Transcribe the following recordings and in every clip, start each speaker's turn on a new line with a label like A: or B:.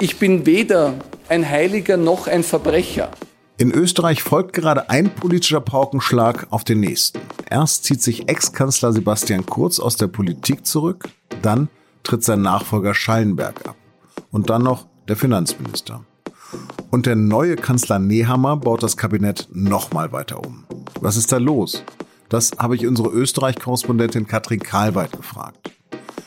A: Ich bin weder ein Heiliger noch ein Verbrecher.
B: In Österreich folgt gerade ein politischer Paukenschlag auf den nächsten. Erst zieht sich Ex-Kanzler Sebastian Kurz aus der Politik zurück, dann tritt sein Nachfolger Schallenberg ab und dann noch der Finanzminister. Und der neue Kanzler Nehammer baut das Kabinett nochmal weiter um. Was ist da los? Das habe ich unsere Österreich-Korrespondentin Katrin Karlweit gefragt.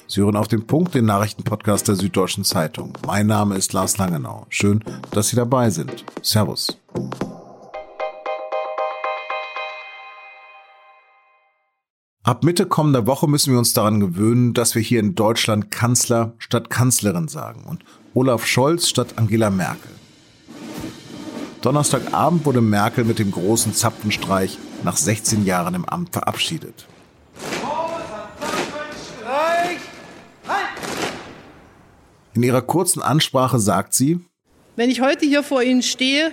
B: Sie hören auf den Punkt den Nachrichtenpodcast der Süddeutschen Zeitung. Mein Name ist Lars Langenau. Schön, dass Sie dabei sind. Servus. Ab Mitte kommender Woche müssen wir uns daran gewöhnen, dass wir hier in Deutschland Kanzler statt Kanzlerin sagen und Olaf Scholz statt Angela Merkel. Donnerstagabend wurde Merkel mit dem großen Zapfenstreich nach 16 Jahren im Amt verabschiedet. In ihrer kurzen Ansprache sagt sie,
C: Wenn ich heute hier vor Ihnen stehe,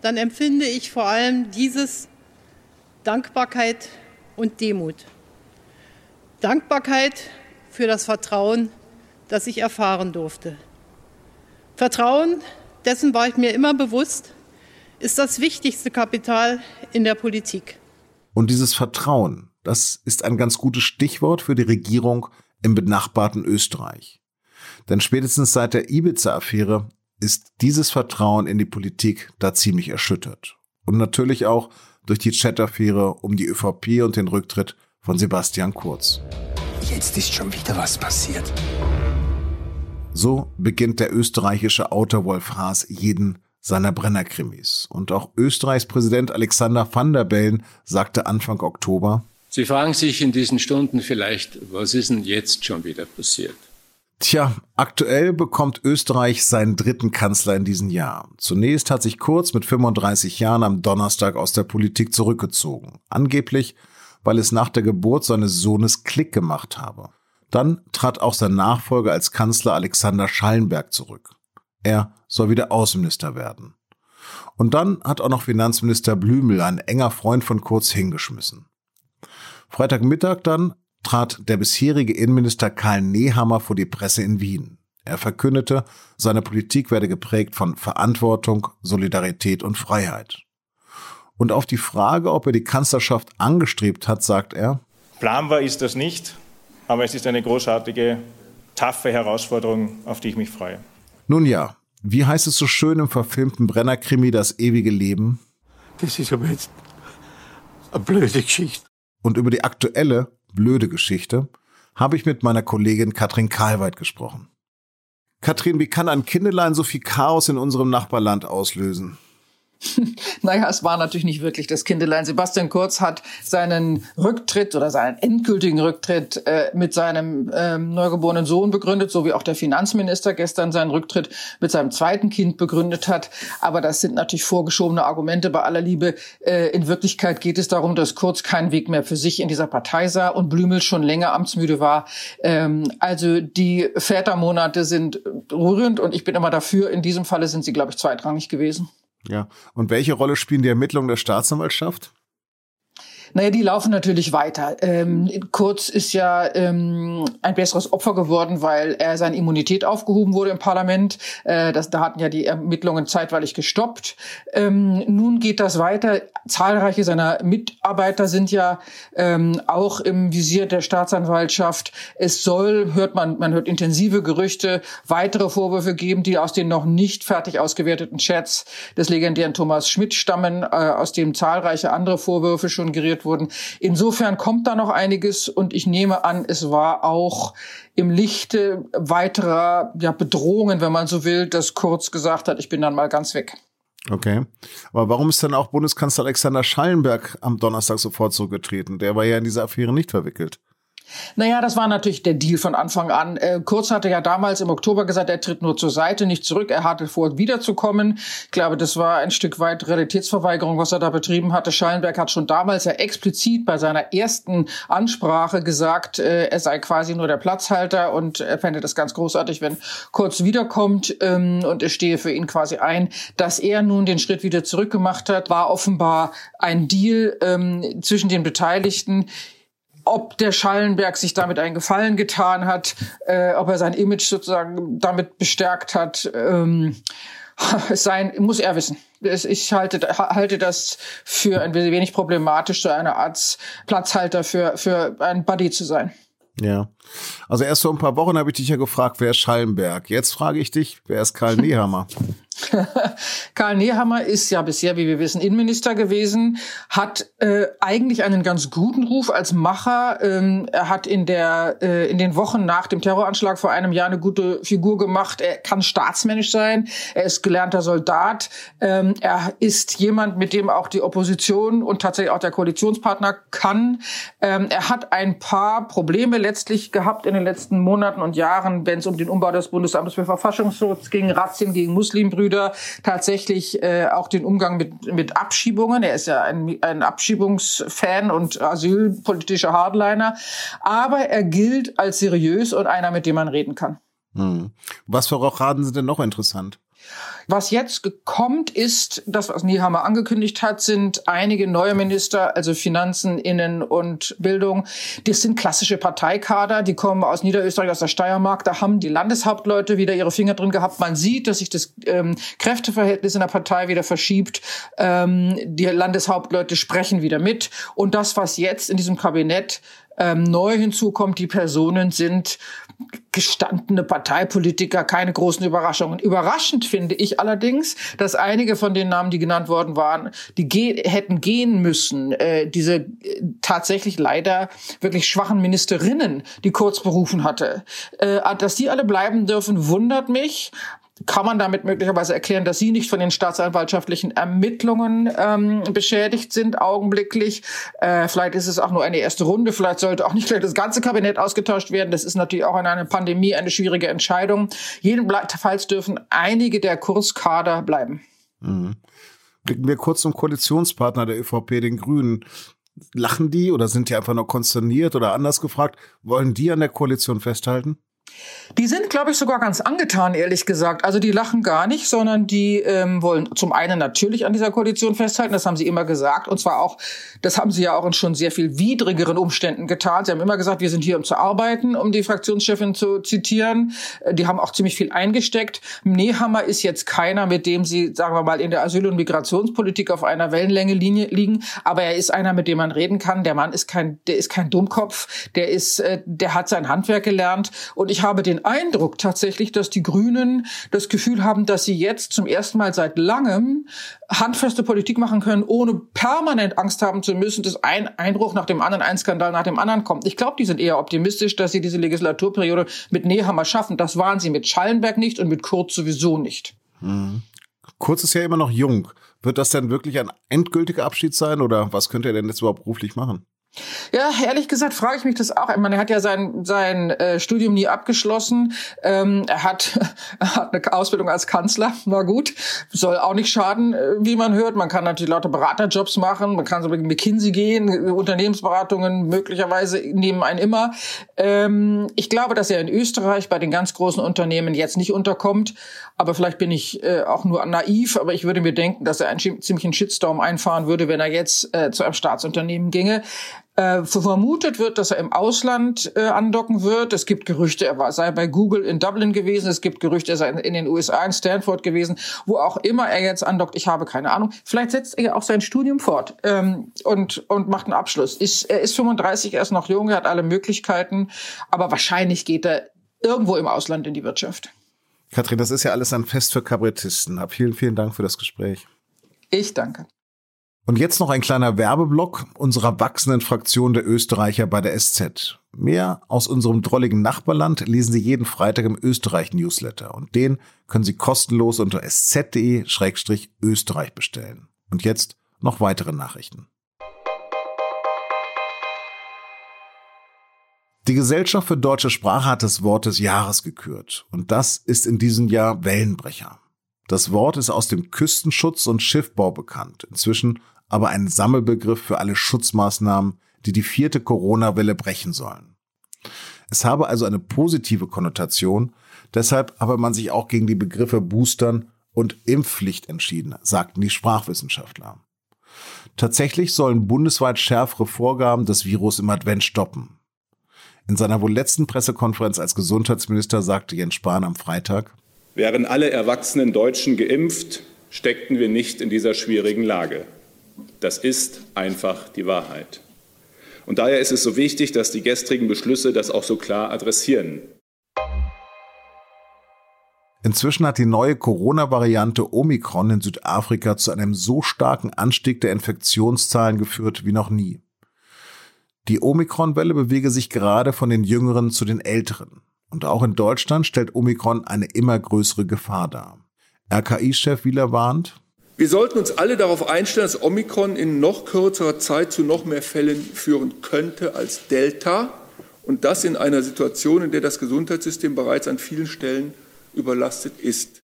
C: dann empfinde ich vor allem dieses Dankbarkeit und Demut. Dankbarkeit für das Vertrauen, das ich erfahren durfte. Vertrauen, dessen war ich mir immer bewusst, ist das wichtigste Kapital in der Politik.
B: Und dieses Vertrauen, das ist ein ganz gutes Stichwort für die Regierung im benachbarten Österreich. Denn spätestens seit der Ibiza-Affäre ist dieses Vertrauen in die Politik da ziemlich erschüttert. Und natürlich auch durch die Chat-Affäre um die ÖVP und den Rücktritt von Sebastian Kurz.
D: Jetzt ist schon wieder was passiert.
B: So beginnt der österreichische Autor Wolf Haas jeden seiner Brennerkrimis. Und auch Österreichs Präsident Alexander van der Bellen sagte Anfang Oktober,
E: Sie fragen sich in diesen Stunden vielleicht, was ist denn jetzt schon wieder passiert?
B: Tja, aktuell bekommt Österreich seinen dritten Kanzler in diesem Jahr. Zunächst hat sich Kurz mit 35 Jahren am Donnerstag aus der Politik zurückgezogen. Angeblich, weil es nach der Geburt seines Sohnes Klick gemacht habe. Dann trat auch sein Nachfolger als Kanzler Alexander Schallenberg zurück. Er soll wieder Außenminister werden. Und dann hat auch noch Finanzminister Blümel, ein enger Freund von Kurz, hingeschmissen. Freitagmittag dann trat der bisherige Innenminister Karl Nehammer vor die Presse in Wien. Er verkündete, seine Politik werde geprägt von Verantwortung, Solidarität und Freiheit. Und auf die Frage, ob er die Kanzlerschaft angestrebt hat, sagt er,
F: Planbar ist das nicht, aber es ist eine großartige, taffe Herausforderung, auf die ich mich freue.
B: Nun ja, wie heißt es so schön im verfilmten Brennerkrimi Das ewige Leben?
D: Das ist aber jetzt eine blöde Geschichte.
B: Und über die aktuelle blöde Geschichte, habe ich mit meiner Kollegin Katrin Karlweit gesprochen. Katrin, wie kann ein Kindelein so viel Chaos in unserem Nachbarland auslösen?
G: Naja, es war natürlich nicht wirklich das Kindelein. Sebastian Kurz hat seinen Rücktritt oder seinen endgültigen Rücktritt äh, mit seinem ähm, neugeborenen Sohn begründet, so wie auch der Finanzminister gestern seinen Rücktritt mit seinem zweiten Kind begründet hat. Aber das sind natürlich vorgeschobene Argumente bei aller Liebe. Äh, in Wirklichkeit geht es darum, dass Kurz keinen Weg mehr für sich in dieser Partei sah und Blümel schon länger amtsmüde war. Ähm, also die Vätermonate sind rührend und ich bin immer dafür. In diesem Falle sind sie, glaube ich, zweitrangig gewesen.
B: Ja. Und welche Rolle spielen die Ermittlungen der Staatsanwaltschaft?
G: Naja, die laufen natürlich weiter. Ähm, Kurz ist ja ähm, ein besseres Opfer geworden, weil er seine Immunität aufgehoben wurde im Parlament. Äh, das, da hatten ja die Ermittlungen zeitweilig gestoppt. Ähm, nun geht das weiter. Zahlreiche seiner Mitarbeiter sind ja ähm, auch im Visier der Staatsanwaltschaft. Es soll, hört man, man hört intensive Gerüchte, weitere Vorwürfe geben, die aus den noch nicht fertig ausgewerteten Chats des legendären Thomas Schmidt stammen, äh, aus dem zahlreiche andere Vorwürfe schon geriert wurden. Insofern kommt da noch einiges und ich nehme an, es war auch im Lichte weiterer ja, Bedrohungen, wenn man so will, dass Kurz gesagt hat, ich bin dann mal ganz weg.
B: Okay. Aber warum ist dann auch Bundeskanzler Alexander Schallenberg am Donnerstag sofort zurückgetreten? Der war ja in diese Affäre nicht verwickelt.
G: Naja, das war natürlich der Deal von Anfang an. Äh, Kurz hatte ja damals im Oktober gesagt, er tritt nur zur Seite, nicht zurück. Er hatte vor, wiederzukommen. Ich glaube, das war ein Stück weit Realitätsverweigerung, was er da betrieben hatte. Schallenberg hat schon damals ja explizit bei seiner ersten Ansprache gesagt, äh, er sei quasi nur der Platzhalter und er fände das ganz großartig, wenn Kurz wiederkommt ähm, und es stehe für ihn quasi ein. Dass er nun den Schritt wieder zurückgemacht hat, war offenbar ein Deal ähm, zwischen den Beteiligten ob der Schallenberg sich damit einen Gefallen getan hat, äh, ob er sein Image sozusagen damit bestärkt hat, ähm, sein, muss er wissen. Ich halte, halte das für ein wenig problematisch, so eine Art Platzhalter für, für ein Buddy zu sein.
B: Ja. Also erst vor ein paar Wochen habe ich dich ja gefragt, wer ist Schallenberg? Jetzt frage ich dich, wer ist Karl Nehammer?
G: Karl Nehammer ist ja bisher, wie wir wissen, Innenminister gewesen, hat äh, eigentlich einen ganz guten Ruf als Macher. Ähm, er hat in der äh, in den Wochen nach dem Terroranschlag vor einem Jahr eine gute Figur gemacht. Er kann staatsmännisch sein. Er ist gelernter Soldat. Ähm, er ist jemand, mit dem auch die Opposition und tatsächlich auch der Koalitionspartner kann. Ähm, er hat ein paar Probleme letztlich gehabt in den letzten Monaten und Jahren, wenn es um den Umbau des Bundesamtes für Verfassungsschutz ging, Razzien gegen Muslimbrüder Brüder tatsächlich äh, auch den Umgang mit, mit Abschiebungen. Er ist ja ein, ein Abschiebungsfan und asylpolitischer Hardliner. Aber er gilt als seriös und einer, mit dem man reden kann.
B: Hm. Was für Rochaden sind denn noch interessant?
G: Was jetzt kommt, ist, das, was Niehammer angekündigt hat, sind einige neue Minister, also Finanzen, Innen und Bildung. Das sind klassische Parteikader, die kommen aus Niederösterreich, aus der Steiermark. Da haben die Landeshauptleute wieder ihre Finger drin gehabt. Man sieht, dass sich das ähm, Kräfteverhältnis in der Partei wieder verschiebt. Ähm, die Landeshauptleute sprechen wieder mit. Und das, was jetzt in diesem Kabinett ähm, neu hinzukommt, die Personen sind gestandene Parteipolitiker, keine großen Überraschungen. Überraschend finde ich allerdings, dass einige von den Namen, die genannt worden waren, die ge hätten gehen müssen, äh, diese äh, tatsächlich leider wirklich schwachen Ministerinnen, die Kurz berufen hatte, äh, dass die alle bleiben dürfen, wundert mich kann man damit möglicherweise erklären, dass Sie nicht von den staatsanwaltschaftlichen Ermittlungen ähm, beschädigt sind, augenblicklich. Äh, vielleicht ist es auch nur eine erste Runde, vielleicht sollte auch nicht gleich das ganze Kabinett ausgetauscht werden. Das ist natürlich auch in einer Pandemie eine schwierige Entscheidung. Jedenfalls dürfen einige der Kurskader bleiben.
B: Mhm. Blicken wir kurz zum Koalitionspartner der ÖVP, den Grünen. Lachen die oder sind die einfach nur konsterniert oder anders gefragt, wollen die an der Koalition festhalten?
G: Die sind, glaube ich, sogar ganz angetan, ehrlich gesagt. Also die lachen gar nicht, sondern die ähm, wollen zum einen natürlich an dieser Koalition festhalten, das haben sie immer gesagt. Und zwar auch, das haben sie ja auch in schon sehr viel widrigeren Umständen getan. Sie haben immer gesagt, wir sind hier, um zu arbeiten, um die Fraktionschefin zu zitieren. Äh, die haben auch ziemlich viel eingesteckt. Nehammer ist jetzt keiner, mit dem sie, sagen wir mal, in der Asyl- und Migrationspolitik auf einer Wellenlänge liegen. Aber er ist einer, mit dem man reden kann. Der Mann ist kein, der ist kein Dummkopf. Der ist, äh, der hat sein Handwerk gelernt. Und ich habe den Eindruck tatsächlich, dass die Grünen das Gefühl haben, dass sie jetzt zum ersten Mal seit langem handfeste Politik machen können, ohne permanent Angst haben zu müssen, dass ein Einbruch nach dem anderen, ein Skandal nach dem anderen kommt. Ich glaube, die sind eher optimistisch, dass sie diese Legislaturperiode mit Nehammer schaffen. Das waren sie mit Schallenberg nicht und mit Kurz sowieso nicht.
B: Mhm. Kurz ist ja immer noch jung. Wird das denn wirklich ein endgültiger Abschied sein oder was könnte er denn jetzt überhaupt beruflich machen?
G: Ja, ehrlich gesagt frage ich mich das auch. Ich meine, er hat ja sein, sein äh, Studium nie abgeschlossen. Ähm, er, hat, er hat eine Ausbildung als Kanzler. Na gut, soll auch nicht schaden, äh, wie man hört. Man kann natürlich lauter Beraterjobs machen. Man kann so mit McKinsey gehen. Unternehmensberatungen möglicherweise nehmen einen immer. Ähm, ich glaube, dass er in Österreich bei den ganz großen Unternehmen jetzt nicht unterkommt. Aber vielleicht bin ich äh, auch nur naiv. Aber ich würde mir denken, dass er einen ziemlichen Shitstorm einfahren würde, wenn er jetzt äh, zu einem Staatsunternehmen ginge. Äh, vermutet wird, dass er im Ausland äh, andocken wird. Es gibt Gerüchte, er war, sei bei Google in Dublin gewesen. Es gibt Gerüchte, er sei in, in den USA in Stanford gewesen. Wo auch immer er jetzt andockt, ich habe keine Ahnung. Vielleicht setzt er auch sein Studium fort ähm, und, und macht einen Abschluss. Ist, er ist 35, er ist noch jung, er hat alle Möglichkeiten. Aber wahrscheinlich geht er irgendwo im Ausland in die Wirtschaft.
B: Katrin, das ist ja alles ein Fest für Kabarettisten. Vielen, vielen Dank für das Gespräch.
G: Ich danke.
B: Und jetzt noch ein kleiner Werbeblock unserer wachsenden Fraktion der Österreicher bei der SZ. Mehr aus unserem drolligen Nachbarland lesen Sie jeden Freitag im Österreich-Newsletter und den können Sie kostenlos unter sz.de-österreich bestellen. Und jetzt noch weitere Nachrichten. Die Gesellschaft für deutsche Sprache hat das Wort des Jahres gekürt und das ist in diesem Jahr Wellenbrecher. Das Wort ist aus dem Küstenschutz und Schiffbau bekannt. Inzwischen aber ein Sammelbegriff für alle Schutzmaßnahmen, die die vierte Corona-Welle brechen sollen. Es habe also eine positive Konnotation, deshalb habe man sich auch gegen die Begriffe Boostern und Impfpflicht entschieden, sagten die Sprachwissenschaftler. Tatsächlich sollen bundesweit schärfere Vorgaben das Virus im Advent stoppen. In seiner wohl letzten Pressekonferenz als Gesundheitsminister sagte Jens Spahn am Freitag,
H: Wären alle erwachsenen Deutschen geimpft, steckten wir nicht in dieser schwierigen Lage. Das ist einfach die Wahrheit. Und daher ist es so wichtig, dass die gestrigen Beschlüsse das auch so klar adressieren.
B: Inzwischen hat die neue Corona-Variante Omikron in Südafrika zu einem so starken Anstieg der Infektionszahlen geführt wie noch nie. Die Omikron-Welle bewege sich gerade von den Jüngeren zu den Älteren. Und auch in Deutschland stellt Omikron eine immer größere Gefahr dar. RKI-Chef Wieler warnt,
I: wir sollten uns alle darauf einstellen, dass Omikron in noch kürzerer Zeit zu noch mehr Fällen führen könnte als Delta. Und das in einer Situation, in der das Gesundheitssystem bereits an vielen Stellen überlastet ist.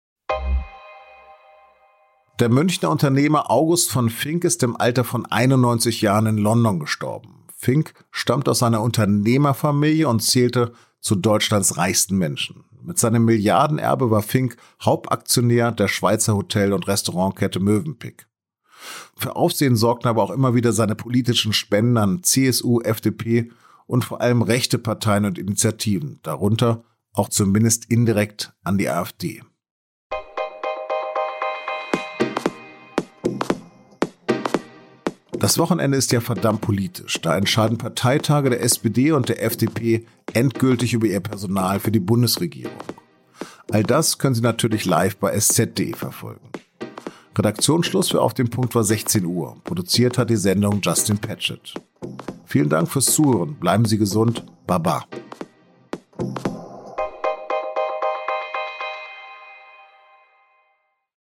B: Der Münchner Unternehmer August von Fink ist im Alter von 91 Jahren in London gestorben. Fink stammt aus einer Unternehmerfamilie und zählte zu Deutschlands reichsten Menschen. Mit seinem Milliardenerbe war Fink Hauptaktionär der Schweizer Hotel- und Restaurantkette Mövenpick. Für Aufsehen sorgten aber auch immer wieder seine politischen Spenden an CSU, FDP und vor allem rechte Parteien und Initiativen, darunter auch zumindest indirekt an die AfD. Das Wochenende ist ja verdammt politisch. Da entscheiden Parteitage der SPD und der FDP endgültig über ihr Personal für die Bundesregierung. All das können Sie natürlich live bei SZD verfolgen. Redaktionsschluss für Auf dem Punkt war 16 Uhr. Produziert hat die Sendung Justin Patchett. Vielen Dank fürs Zuhören. Bleiben Sie gesund. Baba.